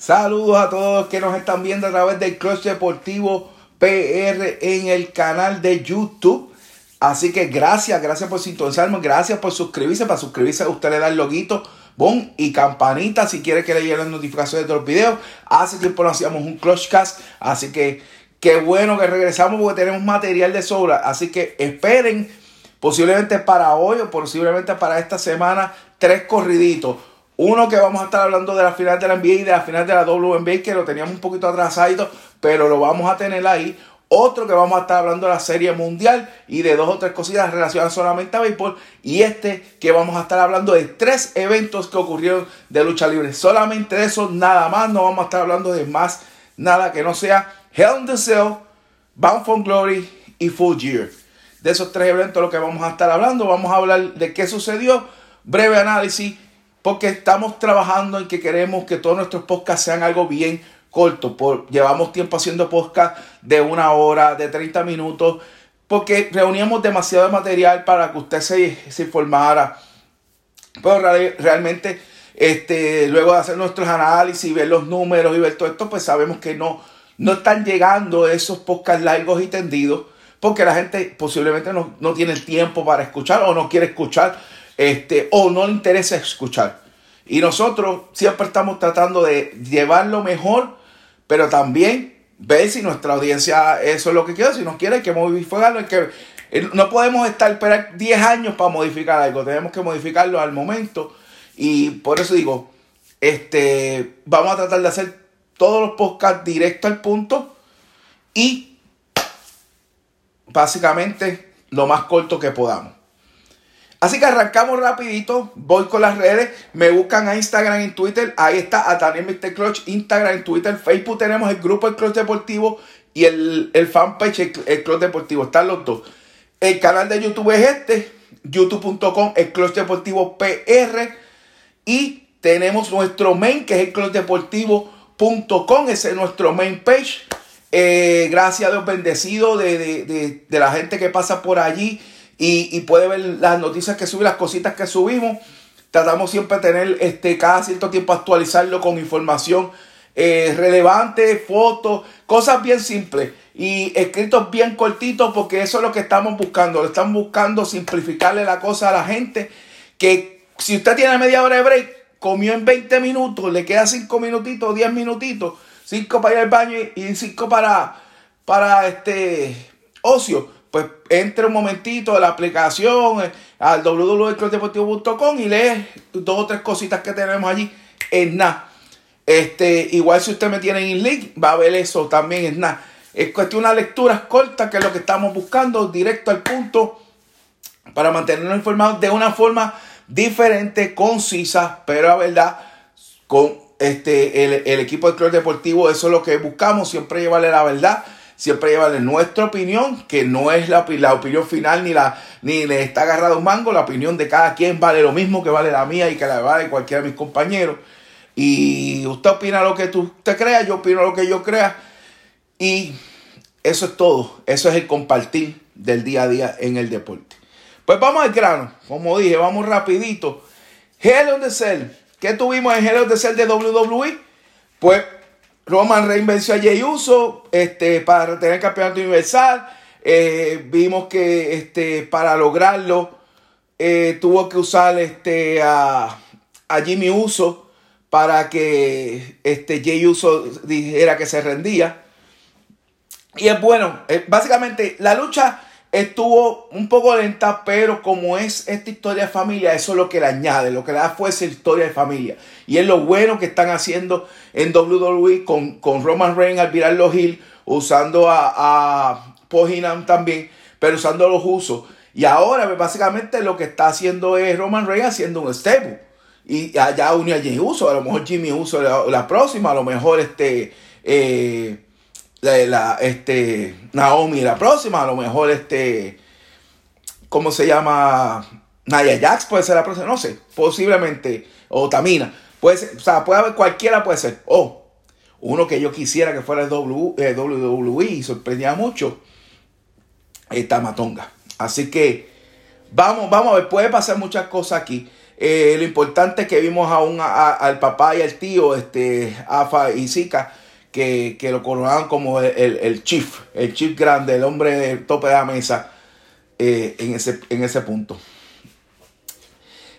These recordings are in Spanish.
Saludos a todos que nos están viendo a través del Clutch Deportivo PR en el canal de YouTube. Así que gracias, gracias por sintonizarme, gracias por suscribirse. Para suscribirse, usted le da el loguito, bon y campanita si quiere que le lleguen las notificaciones de los videos. Hace tiempo no hacíamos un Clutchcast, así que qué bueno que regresamos porque tenemos material de sobra. Así que esperen, posiblemente para hoy o posiblemente para esta semana, tres corriditos. Uno que vamos a estar hablando de la final de la NBA y de la final de la WNBA, que lo teníamos un poquito atrasado, pero lo vamos a tener ahí. Otro que vamos a estar hablando de la Serie Mundial y de dos o tres cositas relacionadas solamente a béisbol. Y este que vamos a estar hablando de tres eventos que ocurrieron de lucha libre. Solamente eso, nada más. No vamos a estar hablando de más nada que no sea Hell in the Cell, Bound for Glory y Full Year. De esos tres eventos lo que vamos a estar hablando. Vamos a hablar de qué sucedió. Breve análisis porque estamos trabajando en que queremos que todos nuestros podcasts sean algo bien corto. Por, llevamos tiempo haciendo podcasts de una hora, de 30 minutos, porque reuníamos demasiado material para que usted se, se informara. Pero realmente, este, luego de hacer nuestros análisis, ver los números y ver todo esto, pues sabemos que no, no están llegando esos podcasts largos y tendidos, porque la gente posiblemente no, no tiene el tiempo para escuchar o no quiere escuchar este, o no le interesa escuchar. Y nosotros siempre estamos tratando de llevarlo mejor, pero también ver si nuestra audiencia eso es lo que quiere. Si nos quiere, hay que modificarlo. que, eh, no podemos estar esperar 10 años para modificar algo. Tenemos que modificarlo al momento. Y por eso digo, este, vamos a tratar de hacer todos los podcasts directo al punto y básicamente lo más corto que podamos. Así que arrancamos rapidito, voy con las redes, me buscan a Instagram y Twitter, ahí está a Daniel Mr. Clutch, Instagram, y Twitter, Facebook tenemos el grupo El Clutch Deportivo y el, el fanpage el, Clutch Deportivo, están los dos. El canal de YouTube es este, youtube.com, el Clutch Deportivo PR y tenemos nuestro main que es el clutchdeportivo.com, ese es nuestro main page. Eh, gracias a Dios bendecido de, de, de la gente que pasa por allí y, puede ver las noticias que subimos, las cositas que subimos. Tratamos siempre de tener este, cada cierto tiempo actualizarlo con información eh, relevante, fotos, cosas bien simples y escritos bien cortitos porque eso es lo que estamos buscando. Lo estamos buscando simplificarle la cosa a la gente que si usted tiene media hora de break, comió en 20 minutos, le queda 5 minutitos, 10 minutitos, 5 para ir al baño y 5 para, para este ocio pues entre un momentito a la aplicación eh, al www.clubdeportivo.com y lee dos o tres cositas que tenemos allí en nada. Este, igual si usted me tiene en link, va a ver eso también en nada. Es cuestión de unas lecturas cortas que es lo que estamos buscando, directo al punto, para mantenernos informados de una forma diferente, concisa, pero la verdad, con este, el, el equipo del Club Deportivo, eso es lo que buscamos, siempre llevarle la verdad siempre lleva de nuestra opinión, que no es la, la, opinión final ni, la, ni le está agarrado un mango, la opinión de cada quien vale lo mismo que vale la mía y que la vale cualquiera de mis compañeros. Y usted opina lo que tú te creas, yo opino lo que yo crea. Y eso es todo, eso es el compartir del día a día en el deporte. Pues vamos al grano, como dije, vamos rapidito. Hell on Cell, ¿qué tuvimos en Hell on Cell de WWE? Pues Roman Reigns venció a Jey Uso este, para tener el campeonato universal. Eh, vimos que este, para lograrlo eh, tuvo que usar este, a, Jimmy Uso para que este, Jey Uso dijera que se rendía. Y es bueno, eh, básicamente la lucha Estuvo un poco lenta, pero como es esta historia de familia, eso es lo que le añade, lo que le da fuerza historia de familia. Y es lo bueno que están haciendo en WWE con, con Roman Reigns al virar los Hill, usando a, a también, pero usando los usos. Y ahora, pues, básicamente, lo que está haciendo es Roman Reigns haciendo un stable. Y allá unió a Jimmy Uso, a lo mejor Jimmy Uso la, próxima, a lo mejor este. Eh, la, este, Naomi la próxima, a lo mejor este, ¿cómo se llama? Naya Jax puede ser la próxima, no sé, posiblemente, o Tamina, puede ser, o sea, puede haber cualquiera, puede ser, o uno que yo quisiera que fuera el WWE y sorprendía mucho, es Tamatonga. Así que vamos, vamos a ver, puede pasar muchas cosas aquí. Eh, lo importante que vimos aún al papá y al tío, este, Afa y Zika, que, lo coronaban como el, chief, el chief grande, el hombre del tope de la mesa eh, en, ese, en ese punto.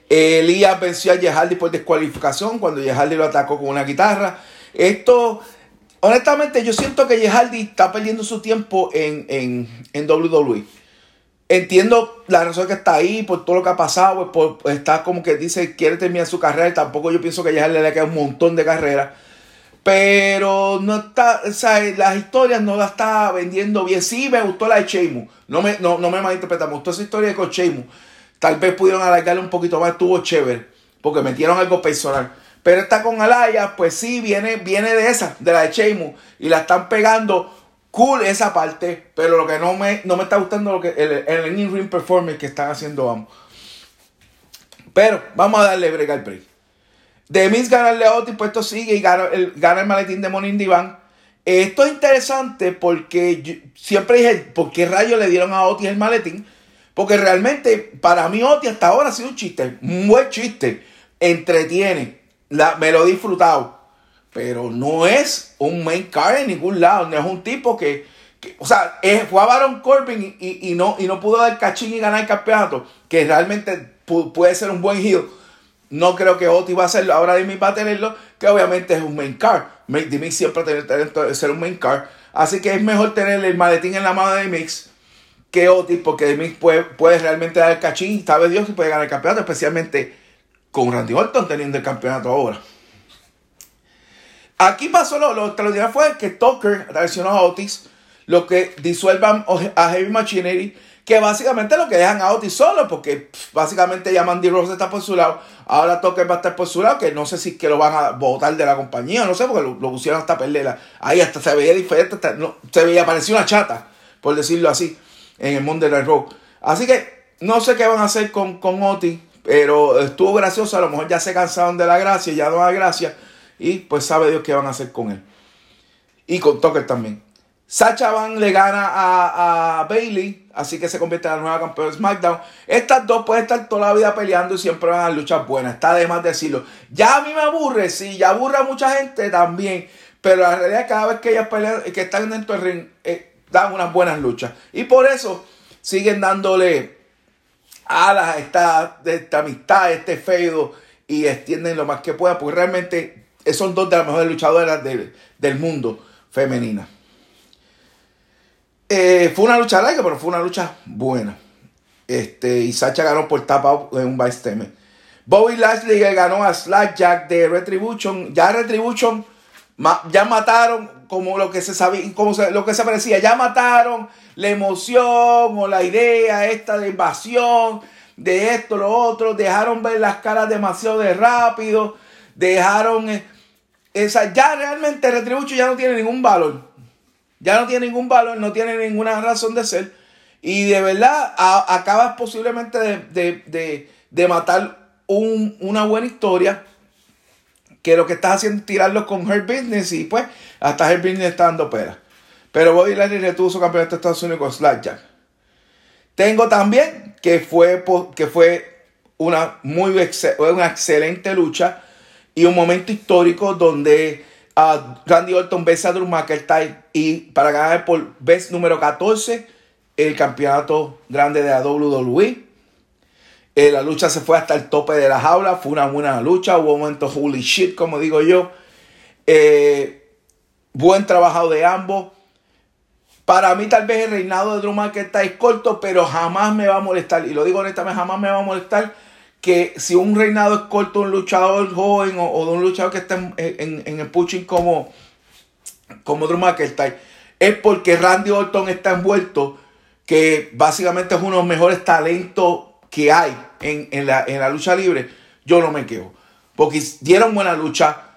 Elías venció a Yehaldi por descualificación cuando Yehaldi lo atacó con una guitarra. Esto, honestamente, yo siento que Yehaldi está perdiendo su tiempo en, en, en WWE. Entiendo la razón que está ahí, por todo lo que ha pasado, pues, pues está como que dice quiere terminar su carrera tampoco yo pienso que Yehaldi le queda un montón de carrera. Pero no está, o sea, las historias no las está vendiendo bien. Sí, me gustó la de Sheamus. No me, no, no me malinterpreta, me gustó esa historia con Sheamus. Tal vez pudieron alargarle un poquito más, estuvo chévere, porque metieron algo personal. Pero esta con Alaya, pues sí, viene, viene de esa, de la de Sheamus. Y la están pegando cool esa parte. Pero lo que no me, no me está gustando lo que el, el in-ring performance que están haciendo, vamos. Pero vamos a darle break al break. De Miz gana el Leotti, pues esto sigue y gana el, gana el maletín de Monin Divan. Esto es interesante porque siempre dije, ¿por qué rayos le dieron a Otis el maletín? Porque realmente para mí Otis hasta ahora ha sido un chiste, un buen chiste. Entretiene, me lo he disfrutado. Pero no es un main card en ningún lado, no es un tipo que, o sea, fue a Baron Corbin y, no, y no pudo dar cachín y ganar el campeonato, que realmente puede ser un buen heel no creo que Oti va a hacerlo. Ahora Dimi va a tenerlo, que obviamente es un main car. Dimi siempre tiene el talento de ser un main car. Así que es mejor tener el maletín en la mano de Mix que Otis, porque Dimi puede, puede realmente dar el cachín. Sabe Dios que puede ganar el campeonato, especialmente con Randy Orton teniendo el campeonato ahora. Aquí pasó lo, lo extraordinario fue que Tucker traicionó a Otis, lo que disuelvan a Heavy Machinery que básicamente lo que dejan a Otis solo, porque básicamente ya Mandy Rose está por su lado, ahora Tucker va a estar por su lado, que no sé si que lo van a votar de la compañía, no sé, porque lo, pusieron hasta perderla. Ahí hasta se veía diferente, se veía, parecía una chata, por decirlo así, en el mundo del rock. Así que no sé qué van a hacer con, con Otis, pero estuvo gracioso, a lo mejor ya se cansaron de la gracia, ya no hay gracia, y pues sabe Dios qué van a hacer con él. Y con Tucker también. Sacha Van le gana a, Bailey, así que se convierte en la nueva campeona de SmackDown. Estas dos pueden estar toda la vida peleando y siempre van a luchar buenas. Está de más decirlo. Ya a mí me aburre, sí, ya aburre a mucha gente también. Pero la realidad es que cada vez que ellas pelean, que están dentro del ring, eh, dan unas buenas luchas. Y por eso siguen dándole alas a esta, esta amistad, a este feudo, y extienden lo más que puedan, porque realmente son dos de las mejores luchadoras del mundo femenina. Eh, fue una lucha larga, pero fue una lucha buena. Este, y Sacha ganó por tapa en un Bysteme. Bobby Lashley ganó a Jack de Retribution. Ya Retribution ya mataron como lo que se sabía, como lo que se parecía. Ya mataron la emoción o la idea esta de invasión, de esto, lo otro. Dejaron ver las caras demasiado de rápido. Dejaron. Eh, esa, ya realmente Retribution ya no tiene ningún valor. Ya no tiene ningún valor, no tiene ninguna razón de ser. Y de verdad acabas posiblemente de, matar una buena historia. Que lo que estás haciendo es tirarlo con Her Business. Y pues hasta Her Business está dando pera. Pero Bobby Lashley retuvo su campeonato de Estados Unidos con Slackjack. Tengo también que fue, que fue una, muy, una excelente lucha y un momento histórico donde Randy Orton vs a Drew McIntyre y para ganar por vez número 14 el campeonato grande de la WWE. Eh, la lucha se fue hasta el tope de la jaula, fue una buena lucha, hubo un momento holy shit, como digo yo. Eh, buen trabajo de ambos. Para mí tal vez el reinado de Drew McIntyre es corto, pero jamás me va a molestar. Y lo digo honestamente, jamás me va a molestar que si un reinado es corto de un luchador joven o, de un luchador que está en, el pushing como, como Drew McIntyre, es porque Randy Orton está envuelto, que básicamente es uno de los mejores talentos que hay en, la, en la lucha libre. Yo no me quejo. Porque dieron buena lucha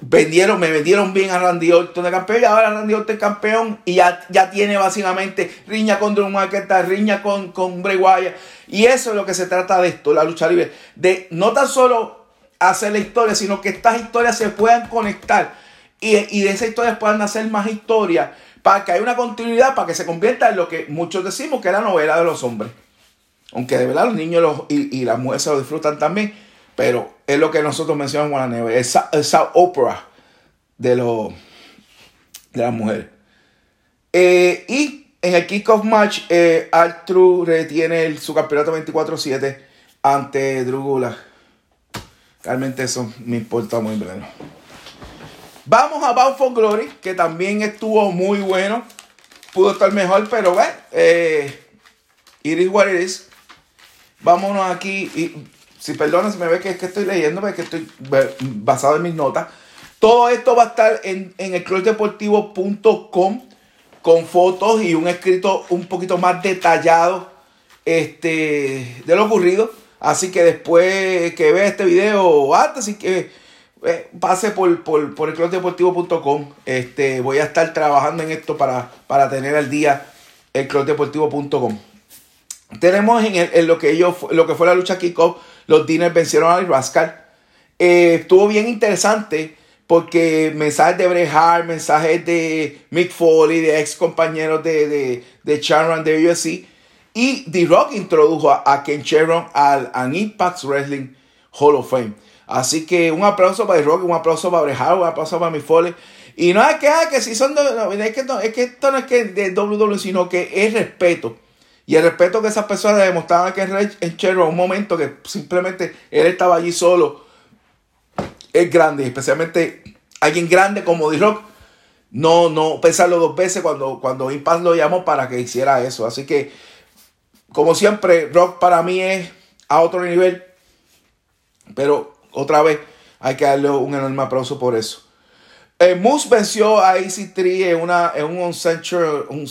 vendieron, me vendieron bien a Randy Orton de campeón y ahora Randy Orton es campeón y ya, ya tiene básicamente riña con Drew McIntyre, riña con, con Bray Wyatt y eso es lo que se trata de esto, la lucha libre, de no tan solo hacer la historia, sino que estas historias se puedan conectar y, y de esas historias puedan hacer más historias para que haya una continuidad, para que se convierta en lo que muchos decimos que es la novela de los hombres. Aunque de verdad los niños y, y las mujeres se lo disfrutan también. Pero es lo que nosotros mencionamos en la esa, esa ópera de, lo, de las mujeres. Eh, y en el kickoff match, eh, Artru retiene su campeonato 24-7 ante Drugula. Realmente eso me importa muy bien. Vamos a Bound for Glory, que también estuvo muy bueno. Pudo estar mejor, pero bueno, eh, it is what it is. Vámonos aquí. Si perdona, si me ve que es que estoy leyendo, porque estoy basado en mis notas. Todo esto va a estar en, en el clubdeportivo.com con fotos y un escrito un poquito más detallado este, de lo ocurrido. Así que después que vea este video antes, y que eh, pase por, por, por el clubdeportivo.com. Este, voy a estar trabajando en esto para, para tener al día el clubdeportivo.com. Tenemos en, lo, que ellos, lo que fue la lucha kickoff, los Diners vencieron a Rascal. Eh, estuvo bien interesante porque mensajes de Bret mensajes de Mick Foley, de ex compañeros de, de, de Sharon de UFC. Y The Rock introdujo a, Ken Sharon al, Impact Wrestling Hall of Fame. Así que un aplauso para The Rock, un aplauso para Bret un aplauso para Mick Foley. Y no es que, ah, que si son que es que esto no es que de WWE, sino que es respeto. Y el respeto que esas personas demostraban que en Sharon, un momento que simplemente él estaba allí solo es grande, especialmente alguien grande como D-Rock. No, no pensarlo dos veces cuando, cuando Impact lo llamó para que hiciera eso. Así que, como siempre, Rock para mí es a otro nivel. Pero otra vez hay que darle un enorme aplauso por eso. Eh, Moose venció a EC3 en, una, en un sanctuary, un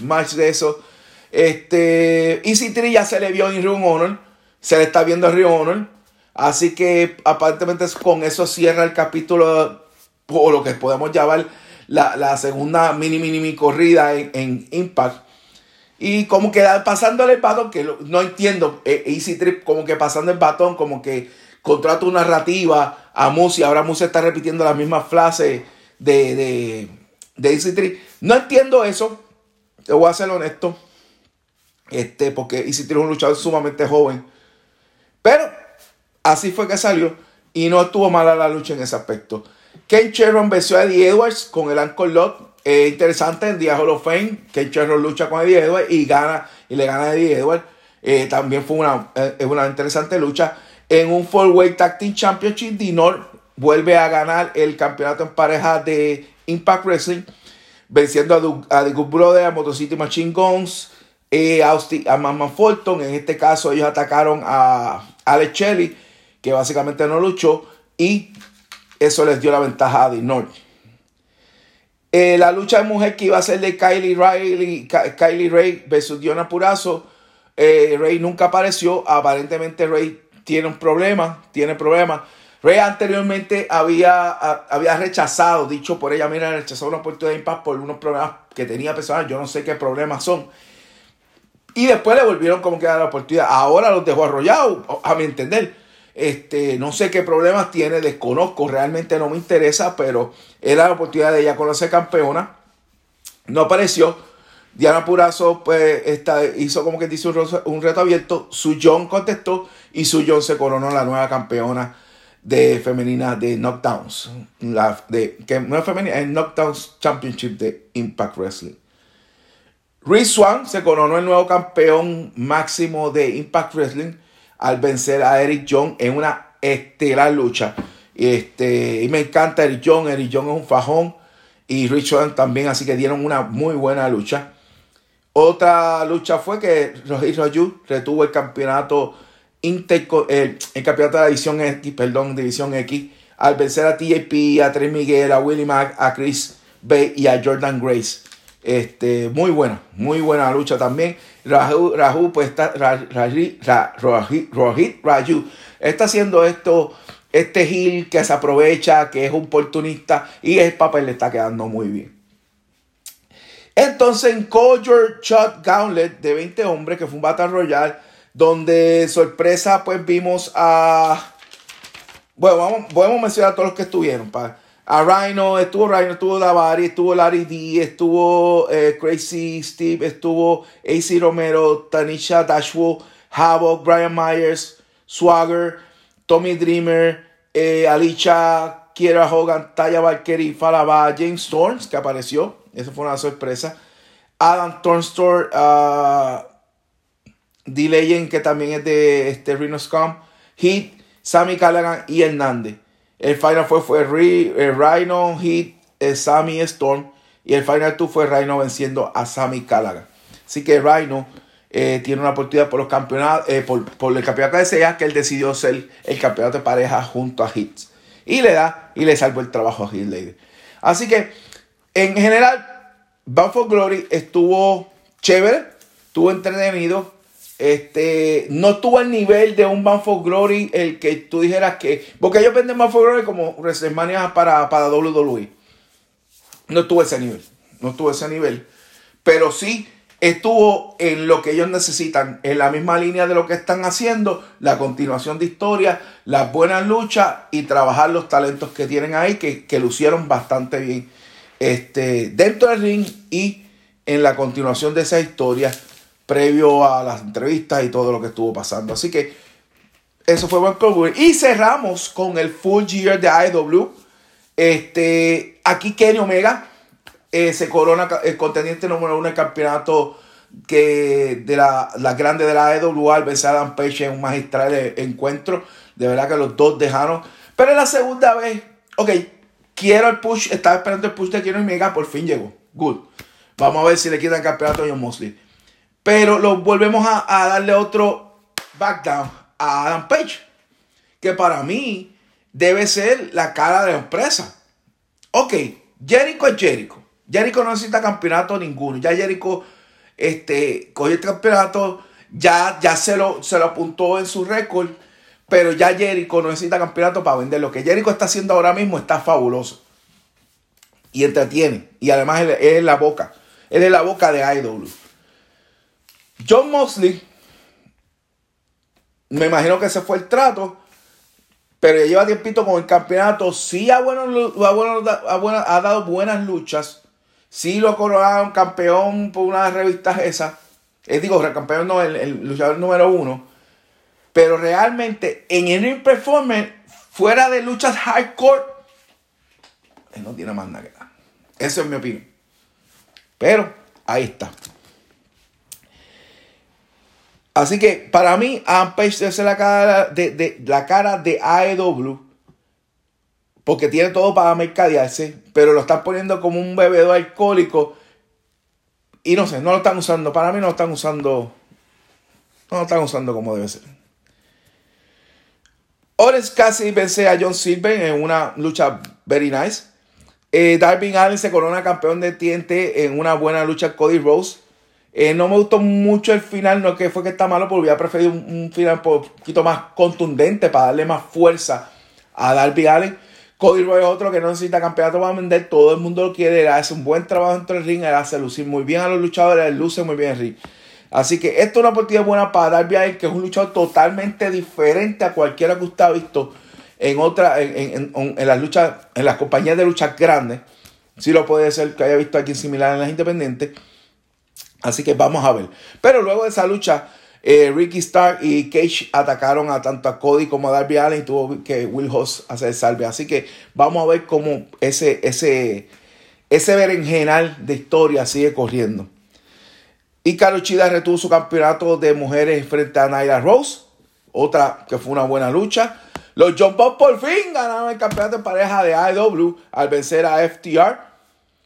match de eso. Este, EC3 ya se le vio en Ring Honor. Se le está viendo en Ring Honor. Así que aparentemente con eso cierra el capítulo o lo que podemos llamar la, segunda mini mini mini corrida en, Impact. Y como que pasándole el batón, que no entiendo, eh, Easy Trip como que pasando el batón, como que contrata tu narrativa a Musi, ahora Musi está repitiendo las mismas frases de, de, de Easy Trip. No entiendo eso, te voy a ser honesto, este, porque Easy es un luchador sumamente joven. Pero Así fue que salió y no estuvo mala la lucha en ese aspecto. Ken Sherron venció a Eddie Edwards con el Ankle Lot. interesante en Día Hall of Fame. Ken Sherron lucha con Eddie Edwards y gana y le gana a Eddie Edwards. Eh, también fue una, eh, una interesante lucha. En un Four Way Tag Team Championship, Dinor vuelve a ganar el campeonato en pareja de Impact Wrestling, venciendo a, The Good Brother, a Motor City Machine Guns, eh, a, a Mama Fulton. En este caso, ellos atacaron a Alex Shelley que básicamente no luchó y eso les dio la ventaja a Dinor. Eh, la lucha de mujer que iba a ser de Kylie Riley, Kylie Ray versus Diona Purazo, eh, Ray nunca apareció. Aparentemente Ray tiene un problema, tiene problemas. Ray anteriormente había, había rechazado, dicho por ella, mira, rechazó una oportunidad de impact por unos problemas que tenía personal. Yo no sé qué problemas son. Y después le volvieron como que a la oportunidad. Ahora los dejó arrollados, a mi entender. Este, no sé qué problemas tiene, desconozco, realmente no me interesa, pero era la oportunidad de ella conocer campeona. No apareció. Diana Purazo pues, hizo como que dice un, reto abierto. Su John contestó y Su John se coronó la nueva campeona de femenina de Knockdowns. La, de, que no femenina, es Knockdowns Championship de Impact Wrestling. Rhys Swan se coronó el nuevo campeón máximo de Impact Wrestling al vencer a Eric John en una estelar lucha. Este, y me encanta Eric John. Eric John es un fajón. Y Richard también, así que dieron una muy buena lucha. Otra lucha fue que Roger Raju retuvo el campeonato el, campeonato de la división X, perdón, división X, al vencer a TJP, a Trey Miguel, a Willie Mack, a Chris Bay y a Jordan Grace. Este, muy buena, muy buena lucha también. Raju, Raju pues está, Rohit Raju está haciendo esto, este Gil que se aprovecha, que es oportunista y el papel le está quedando muy bien. Entonces en Collier Shot Gauntlet de 20 hombres, que fue un Battle Royale, donde sorpresa pues vimos a... Bueno, vamos, podemos mencionar a todos los que estuvieron. Para, a Rhino, estuvo Rhino, estuvo Davari, estuvo Larry D, estuvo eh, Crazy Steve, estuvo AC Romero, Tanisha Dashwood, Havoc, Brian Myers, Swagger, Tommy Dreamer, eh, Alicia, Kiera Hogan, Taya Valkyrie, Falaba, James Storms, que apareció. Esa fue una sorpresa. Adam Thornstor, uh. Legend, que también es de este, Rhino. Heat, Sammy Callaghan y Hernández. El final fue, eh, Rhino, Heat, eh, Sammy Storm. Y el final 2 fue Rhino venciendo a Sammy Callaghan. Así que Rhino eh, tiene una oportunidad por los campeonatos, por, el campeonato de SEA que él decidió ser el campeonato de pareja junto a Hits. Y le da y le salvó el trabajo a Hit Lady. Así que, en general, Bound for Glory estuvo chévere, estuvo entretenido. Este, no estuvo al nivel de un Bound for Glory el que tú dijeras que. Porque ellos venden Bound for Glory como WrestleMania para, para WWE. No estuvo ese nivel. No estuvo ese nivel. Pero sí estuvo en lo que ellos necesitan, en la misma línea de lo que están haciendo, la continuación de historia, las buenas luchas y trabajar los talentos que tienen ahí, que, que lucieron bastante bien este, dentro del ring y en la continuación de esa historia previo a las entrevistas y todo lo que estuvo pasando. Así que eso fue buen Y cerramos con el Full Year de AEW. Este, aquí Kenny Omega eh, se corona el contendiente número uno del campeonato que de la, la grande de la AEW al vencer a Adam Page en un magistral encuentro. De verdad que los dos dejaron. Pero es la segunda vez. Ok, Quiero el push, estaba esperando el push de Quiero y Mega, por fin llegó. Good. Vamos a ver si le quitan el campeonato a John Mosley. Pero lo volvemos a, darle otro backdown a Adam Page. Que para mí debe ser la cara de la empresa. Ok, Jericho es Jericho. Jericho no necesita campeonato ninguno. Ya Jericho este, cogió el campeonato, ya, ya se, lo, se lo apuntó en su récord pero ya Jericho no necesita campeonato para vender. Lo que Jericho está haciendo ahora mismo está fabuloso. Y entretiene. Y además él, es la boca. Él es la boca de IW. John Mosley. Me imagino que ese fue el trato. Pero ya lleva tiempito con el campeonato. Sí ha, bueno, ha, dado buenas luchas. Sí lo ha coronado campeón por una de las revistas esas. Eh, digo, el campeón no, el luchador número uno. Pero realmente en el ring performance, fuera de luchas hardcore, él no tiene más nada que dar. Eso es mi opinión. Pero ahí está. Así que para mí, Adam Page es la cara de, la cara de AEW. Porque tiene todo para mercadearse. Pero lo están poniendo como un bebedor alcohólico. Y no sé, no lo están usando. Para mí no lo están usando. No lo están usando como debe ser. Orange Cassidy vence a John Silver en una lucha very nice. Eh, Darby Allen se corona campeón de TNT en una buena lucha Cody Rose. Eh, no me gustó mucho el final, no que fue que está malo, porque hubiera preferido un, final un poquito más contundente para darle más fuerza a Darby Allen. Cody Rose es otro que no necesita campeonato para vender, todo el mundo lo quiere, hace un buen trabajo dentro del ring, él hace lucir muy bien a los luchadores, él luce muy bien el ring. Así que esto es una oportunidad buena para Darby Allin, que es un luchador totalmente diferente a cualquiera que usted ha visto en otra, en, las luchas, en las compañías de luchas grandes. Sí lo puede ser que haya visto aquí similar en las independientes. Así que vamos a ver. Pero luego de esa lucha, eh, Ricky Stark y Cage atacaron a tanto a Cody como a Darby Allen y tuvo que Will Hoss hacer salve. Así que vamos a ver cómo ese, ese, ese berenjenal de historia sigue corriendo. Y Chida retuvo su campeonato de mujeres frente a Naira Rose. Otra que fue una buena lucha. Los John Box por fin ganaron el campeonato de pareja de AEW al vencer a FTR.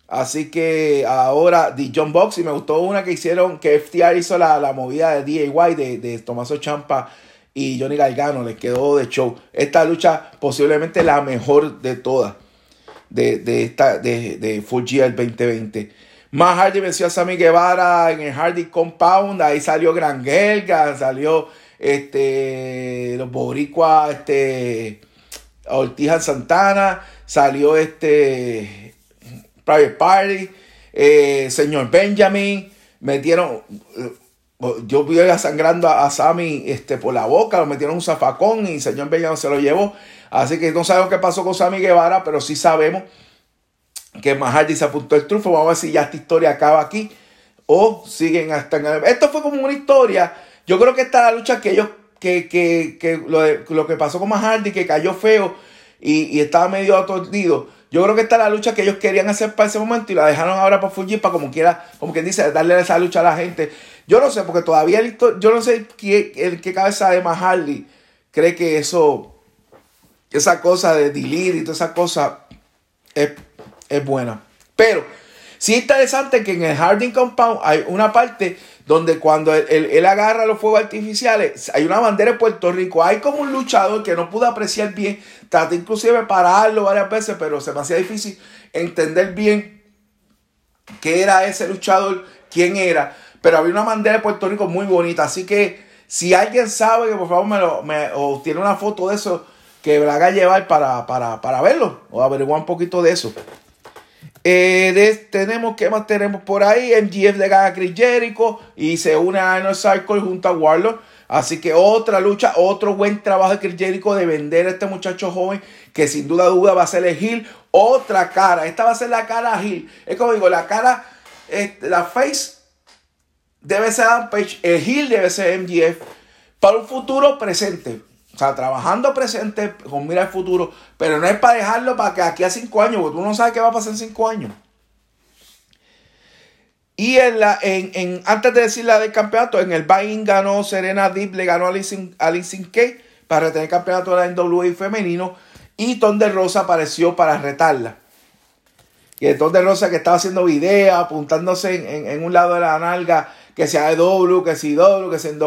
Así que ahora The John Box y me gustó una que hicieron que FTR hizo la, movida de DIY de, de Tomaso Champa y Johnny Gargano. Les quedó de show. Esta lucha posiblemente la mejor de todas de, esta, de, de Full Gear 2020. Más Hardy venció a Sammy Guevara en el Hardy Compound. Ahí salió Gran Gelga, salió este, los Boricua, este, Ortiz Santana, salió este Private Party, eh, señor Benjamin, metieron, eh, yo vi sangrando a, Sammy este, por la boca, lo metieron un zafacón y señor Benjamin se lo llevó. Así que no sabemos qué pasó con Sammy Guevara, pero sí sabemos que Mahardy se apuntó el trufo. Vamos a ver si ya esta historia acaba aquí o siguen hasta en el... Esto fue como una historia. Yo creo que esta es la lucha que ellos que, que, que lo, lo, que pasó con Mahardy, que cayó feo y, y estaba medio aturdido. Yo creo que esta es la lucha que ellos querían hacer para ese momento y la dejaron ahora para Fuji para como quiera, como quien dice, darle esa lucha a la gente. Yo no sé, porque todavía yo no sé qué, el, qué cabeza de Mahardy cree que eso, esa cosa de delete y toda esa cosa es, es buena. Pero sí es interesante que en el Harding Compound hay una parte donde cuando él, agarra los fuegos artificiales, hay una bandera de Puerto Rico. Hay como un luchador que no pudo apreciar bien, traté inclusive pararlo varias veces, pero se me hacía difícil entender bien qué era ese luchador, quién era. Pero había una bandera de Puerto Rico muy bonita, así que si alguien sabe que por favor me lo, me, o tiene una foto de eso, que la haga llevar para, para, para verlo o averiguar un poquito de eso. Eh, tenemos, ¿qué más tenemos por ahí? MGF le gana a Chris Jericho y se une a Inner Circle junto a Warlord. Así que otra lucha, otro buen trabajo de Chris Jericho de vender a este muchacho joven que sin duda duda va a ser el heel. Otra cara, esta va a ser la cara heel. Es como digo, la cara, este, la face debe ser Page, el heel debe ser MGF para un futuro presente. O sea, trabajando presente con mira el futuro, pero no es para dejarlo para que aquí a cinco años, porque tú no sabes qué va a pasar en cinco años. Y en la, en, antes de decir la del campeonato, en el buy ganó Serena Deep, le ganó a Alison Kay para retener el campeonato de la NWA femenino. Y Ton de Rosa apareció para retarla. Y el Ton de Rosa que estaba haciendo videos, apuntándose en, un lado de la nalga, que sea de W, que sea W, que sea en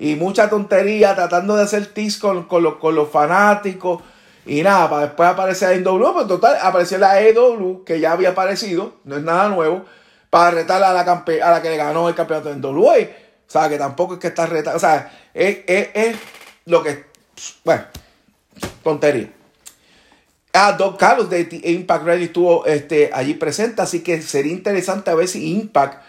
y mucha tontería tratando de hacer tis con, con, los, con los fanáticos. Y nada, para después aparecer en W, pero total, apareció la EW, que ya había aparecido, no es nada nuevo, para retar a la, a la que le ganó el campeonato en W. O sea, que tampoco es que está retando, o sea, es, es, lo que, bueno, tontería. Ah, Don Carlos de Impact Ready estuvo este, allí presente, así que sería interesante a ver si Impact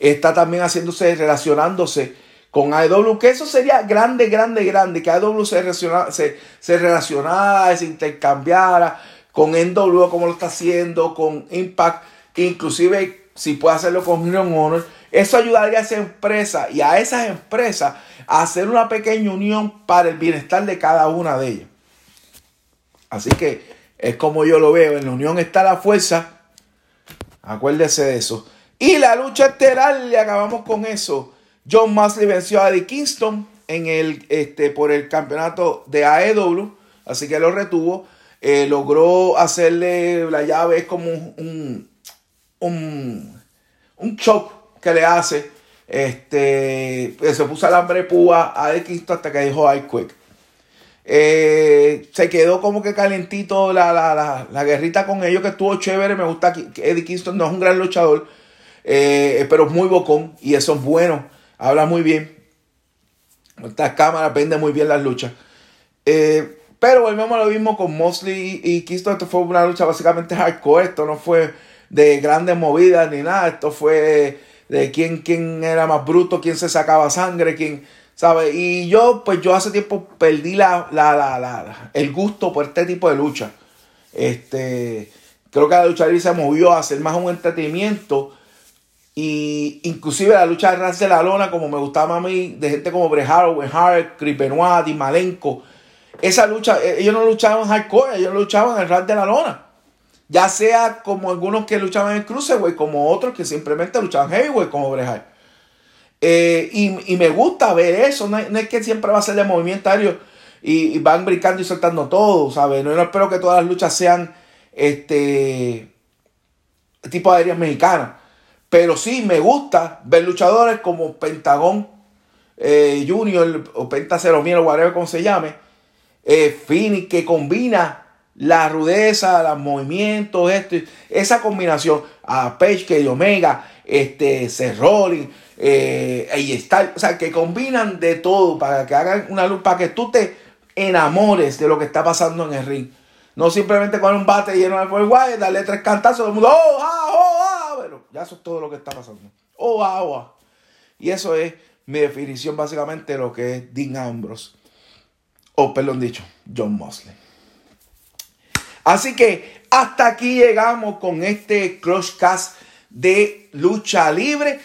está también haciéndose, relacionándose con AEW, que eso sería grande, grande, grande, que AEW se relacionara, se, se relacionara, se intercambiara con NW como lo está haciendo, con Impact, inclusive si puede hacerlo con Union Honor, eso ayudaría a esa empresa y a esas empresas a hacer una pequeña unión para el bienestar de cada una de ellas. Así que es como yo lo veo, en la unión está la fuerza, acuérdese de eso. Y la lucha estelar, le acabamos con eso. John Mosley venció a Eddie Kingston en el, este, por el campeonato de AEW, así que lo retuvo. Eh, logró hacerle la llave, es como un, un, un, que le hace. Este, se puso alambre púa a Eddie Kingston hasta que dijo I quick. Se quedó como que calentito la, la, la, guerrita con ellos, que estuvo chévere. Me gusta que Eddie Kingston no es un gran luchador, eh, pero es muy bocón y eso es bueno habla muy bien. Esta cámara vende muy bien las luchas. Eh, pero volvemos a lo mismo con Mosley y Kisto. Esto fue una lucha básicamente hardcore. Esto no fue de grandes movidas ni nada. Esto fue de quién, quién era más bruto, quién se sacaba sangre, quién, ¿sabe? Y yo, pues yo hace tiempo perdí la, la, la, el gusto por este tipo de lucha. Este, creo que la lucha libre se movió a hacer más un entretenimiento y inclusive la lucha de ras de la lona, como me gustaba a mí, de gente como Bret Hart, Hart, Chris Malenko. Esa lucha, e, ellos no luchaban hardcore, ellos luchaban el ras de la lona. Ya sea como algunos que luchaban en cruiserweight, como otros que simplemente luchaban heavyweight, como Bret Hart. Eh, y, me gusta ver eso, no, es que siempre va a ser de movimiento y, van brincando y soltando todo, ¿sabes? No, no espero que todas las luchas sean este tipo de aéreas mexicanas pero sí me gusta ver luchadores como Pentagón eh, Junior o Penta Cero o whatever como se llame. Eh, Phoenix que combina la rudeza, los movimientos, esto, esa combinación a Page que Omega, este, Cerrolling, eh, está, o sea, que combinan de todo para que hagan una luz, para que tú te enamores de lo que está pasando en el ring. No simplemente con un bate lleno de fuego, darle tres cantazos, todo el mundo, oh, ah, eso es todo lo que está pasando. Oh, agua. Y eso es mi definición básicamente de lo que es Dean Ambrose. O, perdón dicho, John Mosley. Así que hasta aquí llegamos con este Crushcast de lucha libre.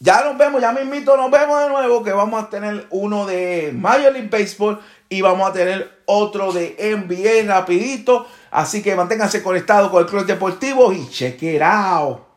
Ya nos vemos, ya me invito, nos vemos de nuevo, que vamos a tener uno de Major League Baseball y vamos a tener otro de NBA rapidito. Así que manténganse conectados con el Club Deportivo y check it out.